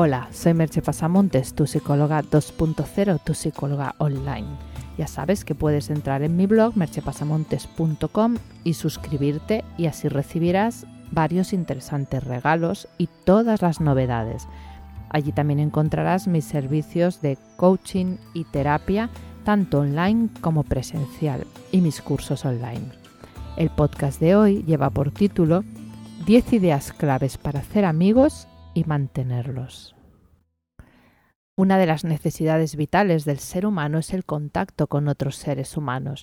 Hola, soy Merche Pasamontes, tu psicóloga 2.0, tu psicóloga online. Ya sabes que puedes entrar en mi blog merchepasamontes.com y suscribirte y así recibirás varios interesantes regalos y todas las novedades. Allí también encontrarás mis servicios de coaching y terapia, tanto online como presencial, y mis cursos online. El podcast de hoy lleva por título 10 ideas claves para hacer amigos y mantenerlos. Una de las necesidades vitales del ser humano es el contacto con otros seres humanos.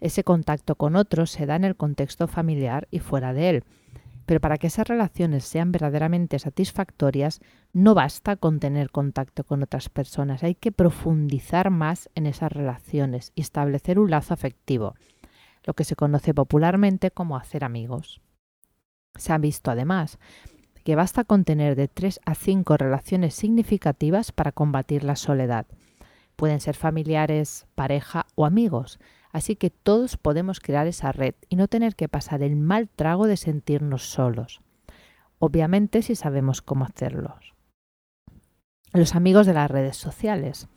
Ese contacto con otros se da en el contexto familiar y fuera de él. Pero para que esas relaciones sean verdaderamente satisfactorias, no basta con tener contacto con otras personas, hay que profundizar más en esas relaciones y establecer un lazo afectivo, lo que se conoce popularmente como hacer amigos. Se ha visto además que basta con tener de 3 a 5 relaciones significativas para combatir la soledad. Pueden ser familiares, pareja o amigos, así que todos podemos crear esa red y no tener que pasar el mal trago de sentirnos solos. Obviamente si sabemos cómo hacerlo. Los amigos de las redes sociales.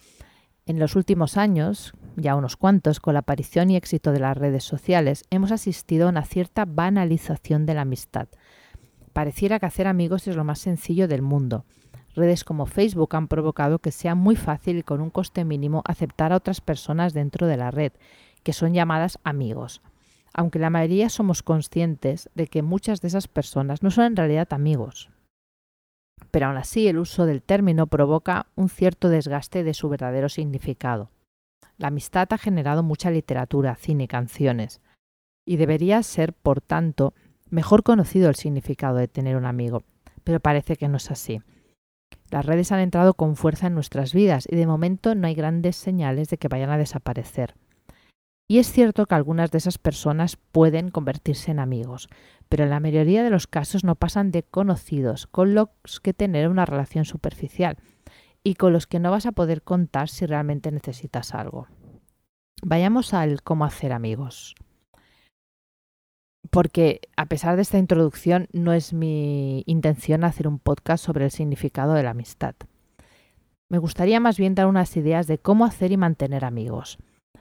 En los últimos años, ya unos cuantos, con la aparición y éxito de las redes sociales, hemos asistido a una cierta banalización de la amistad. Pareciera que hacer amigos es lo más sencillo del mundo. Redes como Facebook han provocado que sea muy fácil y con un coste mínimo aceptar a otras personas dentro de la red, que son llamadas amigos. Aunque la mayoría somos conscientes de que muchas de esas personas no son en realidad amigos. Pero aún así el uso del término provoca un cierto desgaste de su verdadero significado. La amistad ha generado mucha literatura, cine y canciones, y debería ser, por tanto, mejor conocido el significado de tener un amigo, pero parece que no es así. Las redes han entrado con fuerza en nuestras vidas y de momento no hay grandes señales de que vayan a desaparecer. Y es cierto que algunas de esas personas pueden convertirse en amigos, pero en la mayoría de los casos no pasan de conocidos, con los que tener una relación superficial y con los que no vas a poder contar si realmente necesitas algo. Vayamos al cómo hacer amigos porque a pesar de esta introducción no es mi intención hacer un podcast sobre el significado de la amistad. Me gustaría más bien dar unas ideas de cómo hacer y mantener amigos,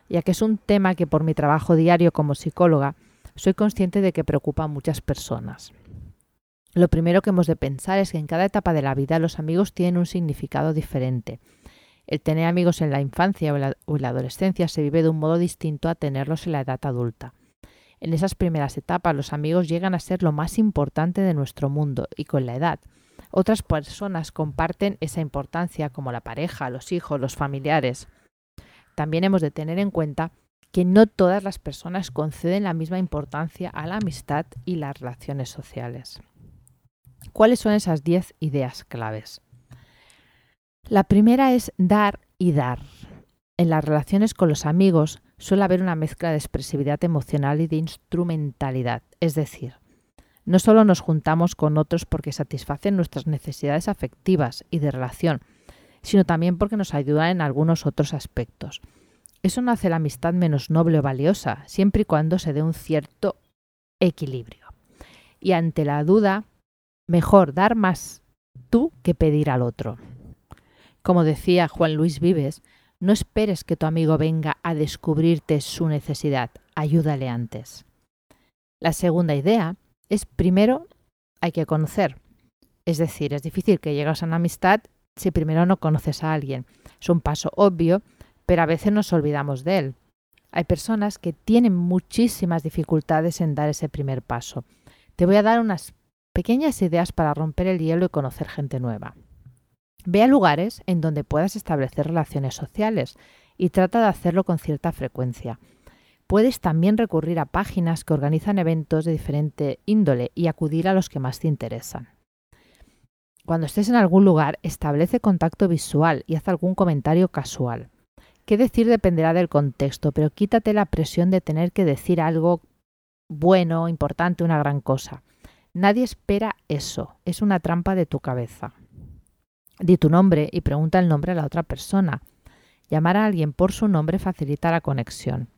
ya que es un tema que por mi trabajo diario como psicóloga soy consciente de que preocupa a muchas personas. Lo primero que hemos de pensar es que en cada etapa de la vida los amigos tienen un significado diferente. El tener amigos en la infancia o en la, adolescencia se vive de un modo distinto a tenerlos en la edad adulta. En esas primeras etapas los amigos llegan a ser lo más importante de nuestro mundo y con la edad. Otras personas comparten esa importancia como la pareja, los hijos, los familiares. También hemos de tener en cuenta que no todas las personas conceden la misma importancia a la amistad y las relaciones sociales. ¿Cuáles son esas 10 ideas claves? La primera es dar y dar. En las relaciones con los amigos suele haber una mezcla de expresividad emocional y de instrumentalidad, es decir, no solo nos juntamos con otros porque satisfacen nuestras necesidades afectivas y de relación, sino también porque nos ayudan en algunos otros aspectos. Eso no hace la amistad menos noble o valiosa, siempre y cuando se dé un cierto equilibrio. Y ante la duda, mejor dar más tú que pedir al otro. Como decía Juan Luis Vives, no esperes que tu amigo venga a descubrirte su necesidad, ayúdale antes. La segunda idea es primero hay que conocer. Es decir, es difícil que llegues a una amistad si primero no conoces a alguien. Es un paso obvio, pero a veces nos olvidamos de él. Hay personas que tienen muchísimas dificultades en dar ese primer paso. Te voy a dar unas pequeñas ideas para romper el hielo y conocer gente nueva. Ve a lugares en donde puedas establecer relaciones sociales y trata de hacerlo con cierta frecuencia. Puedes también recurrir a páginas que organizan eventos de diferente índole y acudir a los que más te interesan. Cuando estés en algún lugar, establece contacto visual y haz algún comentario casual. Qué decir dependerá del contexto, pero quítate la presión de tener que decir algo bueno, importante, una gran cosa. Nadie espera eso, es una trampa de tu cabeza. Di tu nombre y pregunta el nombre a la otra persona. Llamar a alguien por su nombre facilita la conexión.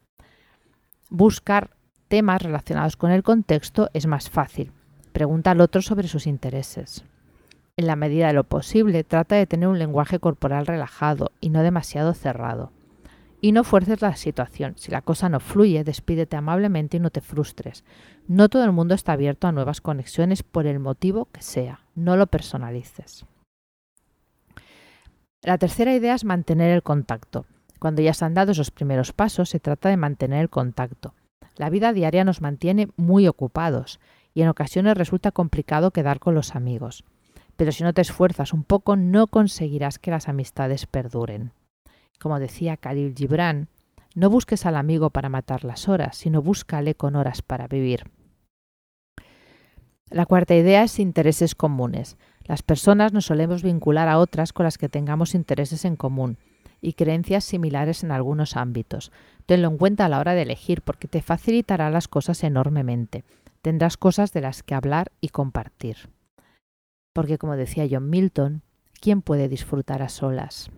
Buscar temas relacionados con el contexto es más fácil. Pregunta al otro sobre sus intereses. En la medida de lo posible, trata de tener un lenguaje corporal relajado y no demasiado cerrado. Y no fuerces la situación. Si la cosa no fluye, despídete amablemente y no te frustres. No todo el mundo está abierto a nuevas conexiones por el motivo que sea. No lo personalices. La tercera idea es mantener el contacto. Cuando ya se han dado esos primeros pasos, se trata de mantener el contacto. La vida diaria nos mantiene muy ocupados y en ocasiones resulta complicado quedar con los amigos. Pero si no te esfuerzas un poco, no conseguirás que las amistades perduren. Como decía Khalil Gibran, no busques al amigo para matar las horas, sino búscale con horas para vivir. La cuarta idea es intereses comunes. Las personas nos solemos vincular a otras con las que tengamos intereses en común y creencias similares en algunos ámbitos. Tenlo en cuenta a la hora de elegir porque te facilitará las cosas enormemente. Tendrás cosas de las que hablar y compartir. Porque como decía John Milton, ¿quién puede disfrutar a solas?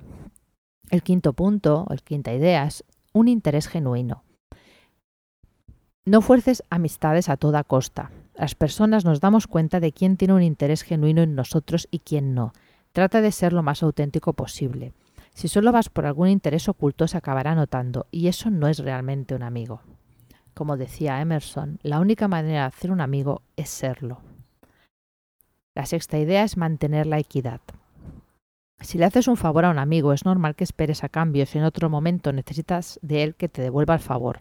El quinto punto, o el quinta idea, es un interés genuino. No fuerces amistades a toda costa. Las personas nos damos cuenta de quién tiene un interés genuino en nosotros y quién no. Trata de ser lo más auténtico posible. Si solo vas por algún interés oculto se acabará notando y eso no es realmente un amigo. Como decía Emerson, la única manera de hacer un amigo es serlo. La sexta idea es mantener la equidad. Si le haces un favor a un amigo, es normal que esperes a cambio si en otro momento necesitas de él que te devuelva el favor.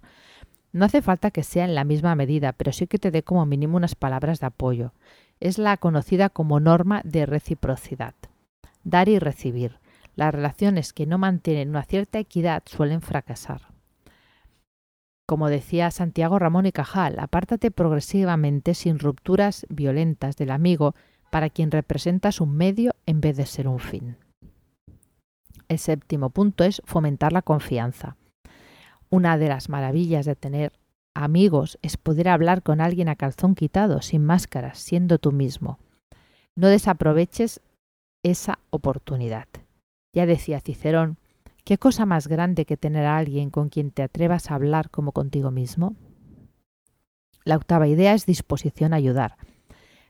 No hace falta que sea en la misma medida, pero sí que te dé como mínimo unas palabras de apoyo. Es la conocida como norma de reciprocidad. Dar y recibir. Las relaciones que no mantienen una cierta equidad suelen fracasar. Como decía Santiago Ramón y Cajal, apártate progresivamente sin rupturas violentas del amigo para quien representas un medio en vez de ser un fin. El séptimo punto es fomentar la confianza. Una de las maravillas de tener amigos es poder hablar con alguien a calzón quitado, sin máscaras, siendo tú mismo. No desaproveches esa oportunidad. Ya decía Cicerón, ¿qué cosa más grande que tener a alguien con quien te atrevas a hablar como contigo mismo? La octava idea es disposición a ayudar.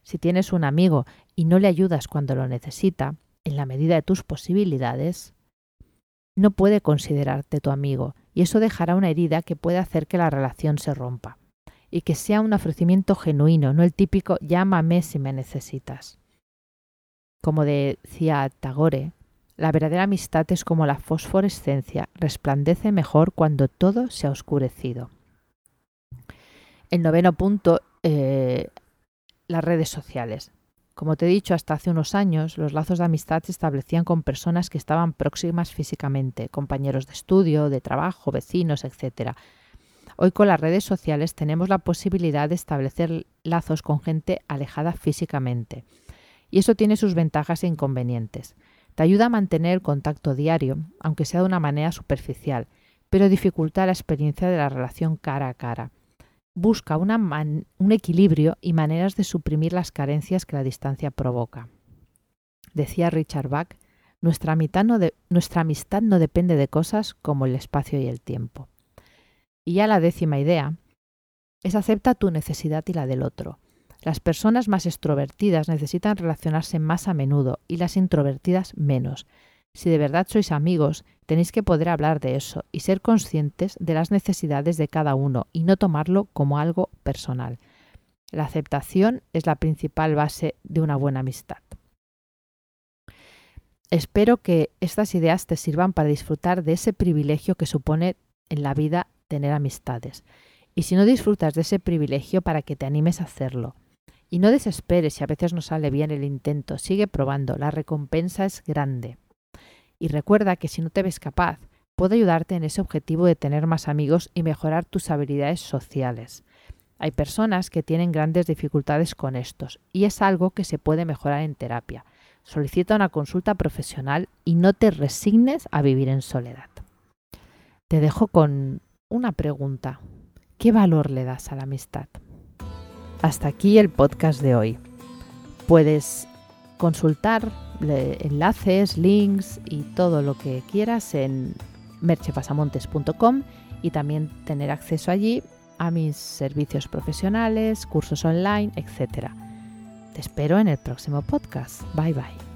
Si tienes un amigo y no le ayudas cuando lo necesita, en la medida de tus posibilidades, no puede considerarte tu amigo y eso dejará una herida que puede hacer que la relación se rompa. Y que sea un ofrecimiento genuino, no el típico llámame si me necesitas. Como decía Tagore, la verdadera amistad es como la fosforescencia, resplandece mejor cuando todo se ha oscurecido. El noveno punto, eh, las redes sociales. Como te he dicho, hasta hace unos años los lazos de amistad se establecían con personas que estaban próximas físicamente, compañeros de estudio, de trabajo, vecinos, etc. Hoy con las redes sociales tenemos la posibilidad de establecer lazos con gente alejada físicamente. Y eso tiene sus ventajas e inconvenientes. Te ayuda a mantener el contacto diario, aunque sea de una manera superficial, pero dificulta la experiencia de la relación cara a cara busca un equilibrio y maneras de suprimir las carencias que la distancia provoca. Decía Richard Bach, nuestra, nuestra amistad no depende de cosas como el espacio y el tiempo. Y ya la décima idea es acepta tu necesidad y la del otro. Las personas más extrovertidas necesitan relacionarse más a menudo y las introvertidas menos. Si de verdad sois amigos, tenéis que poder hablar de eso y ser conscientes de las necesidades de cada uno y no tomarlo como algo personal. La aceptación es la principal base de una buena amistad. Espero que estas ideas te sirvan para disfrutar de ese privilegio que supone en la vida tener amistades. Y si no disfrutas de ese privilegio, para que te animes a hacerlo. Y no desesperes si a veces no sale bien el intento, sigue probando, la recompensa es grande. Y recuerda que si no te ves capaz, puedo ayudarte en ese objetivo de tener más amigos y mejorar tus habilidades sociales. Hay personas que tienen grandes dificultades con estos y es algo que se puede mejorar en terapia. Solicita una consulta profesional y no te resignes a vivir en soledad. Te dejo con una pregunta. ¿Qué valor le das a la amistad? Hasta aquí el podcast de hoy. Puedes consultar enlaces, links y todo lo que quieras en merchepasamontes.com y también tener acceso allí a mis servicios profesionales, cursos online, etc. Te espero en el próximo podcast. Bye bye.